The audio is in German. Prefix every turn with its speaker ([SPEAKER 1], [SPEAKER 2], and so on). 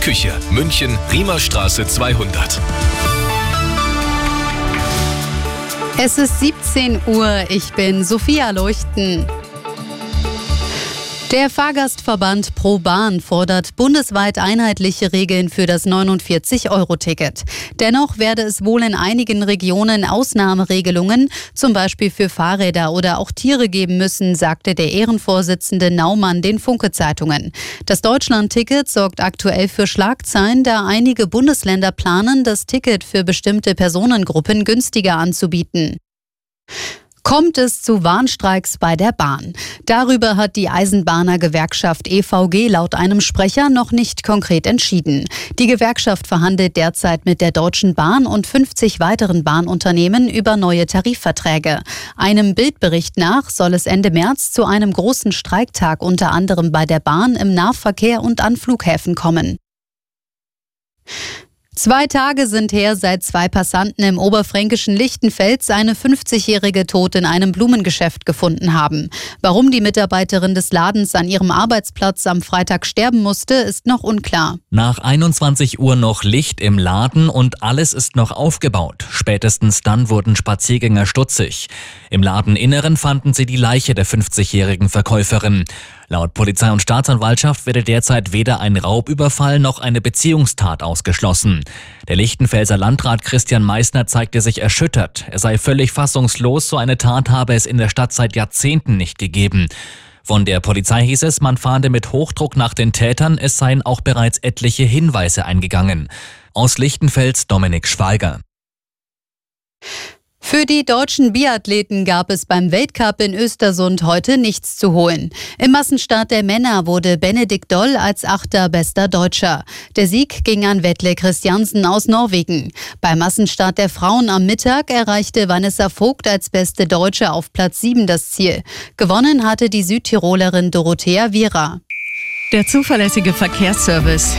[SPEAKER 1] Küche. München, Riemerstraße 200.
[SPEAKER 2] Es ist 17 Uhr. Ich bin Sophia Leuchten. Der Fahrgastverband Pro Bahn fordert bundesweit einheitliche Regeln für das 49-Euro-Ticket. Dennoch werde es wohl in einigen Regionen Ausnahmeregelungen, zum Beispiel für Fahrräder oder auch Tiere geben müssen, sagte der Ehrenvorsitzende Naumann den Funke-Zeitungen. Das Deutschland-Ticket sorgt aktuell für Schlagzeilen, da einige Bundesländer planen, das Ticket für bestimmte Personengruppen günstiger anzubieten kommt es zu Warnstreiks bei der Bahn. Darüber hat die Eisenbahner-Gewerkschaft EVG laut einem Sprecher noch nicht konkret entschieden. Die Gewerkschaft verhandelt derzeit mit der Deutschen Bahn und 50 weiteren Bahnunternehmen über neue Tarifverträge. Einem Bildbericht nach soll es Ende März zu einem großen Streiktag unter anderem bei der Bahn im Nahverkehr und an Flughäfen kommen. Zwei Tage sind her, seit zwei Passanten im oberfränkischen Lichtenfels eine 50-jährige tot in einem Blumengeschäft gefunden haben. Warum die Mitarbeiterin des Ladens an ihrem Arbeitsplatz am Freitag sterben musste, ist noch unklar.
[SPEAKER 3] Nach 21 Uhr noch Licht im Laden und alles ist noch aufgebaut. Spätestens dann wurden Spaziergänger stutzig. Im Ladeninneren fanden sie die Leiche der 50-jährigen Verkäuferin. Laut Polizei und Staatsanwaltschaft werde derzeit weder ein Raubüberfall noch eine Beziehungstat ausgeschlossen. Der Lichtenfelser Landrat Christian Meissner zeigte sich erschüttert. Er sei völlig fassungslos, so eine Tat habe es in der Stadt seit Jahrzehnten nicht gegeben. Von der Polizei hieß es, man fahnde mit Hochdruck nach den Tätern, es seien auch bereits etliche Hinweise eingegangen. Aus Lichtenfels Dominik Schweiger.
[SPEAKER 2] Für die deutschen Biathleten gab es beim Weltcup in Östersund heute nichts zu holen. Im Massenstart der Männer wurde Benedikt Doll als achter bester Deutscher. Der Sieg ging an Wettle Christiansen aus Norwegen. Beim Massenstart der Frauen am Mittag erreichte Vanessa Vogt als beste Deutsche auf Platz 7 das Ziel. Gewonnen hatte die Südtirolerin Dorothea Viera.
[SPEAKER 4] Der zuverlässige Verkehrsservice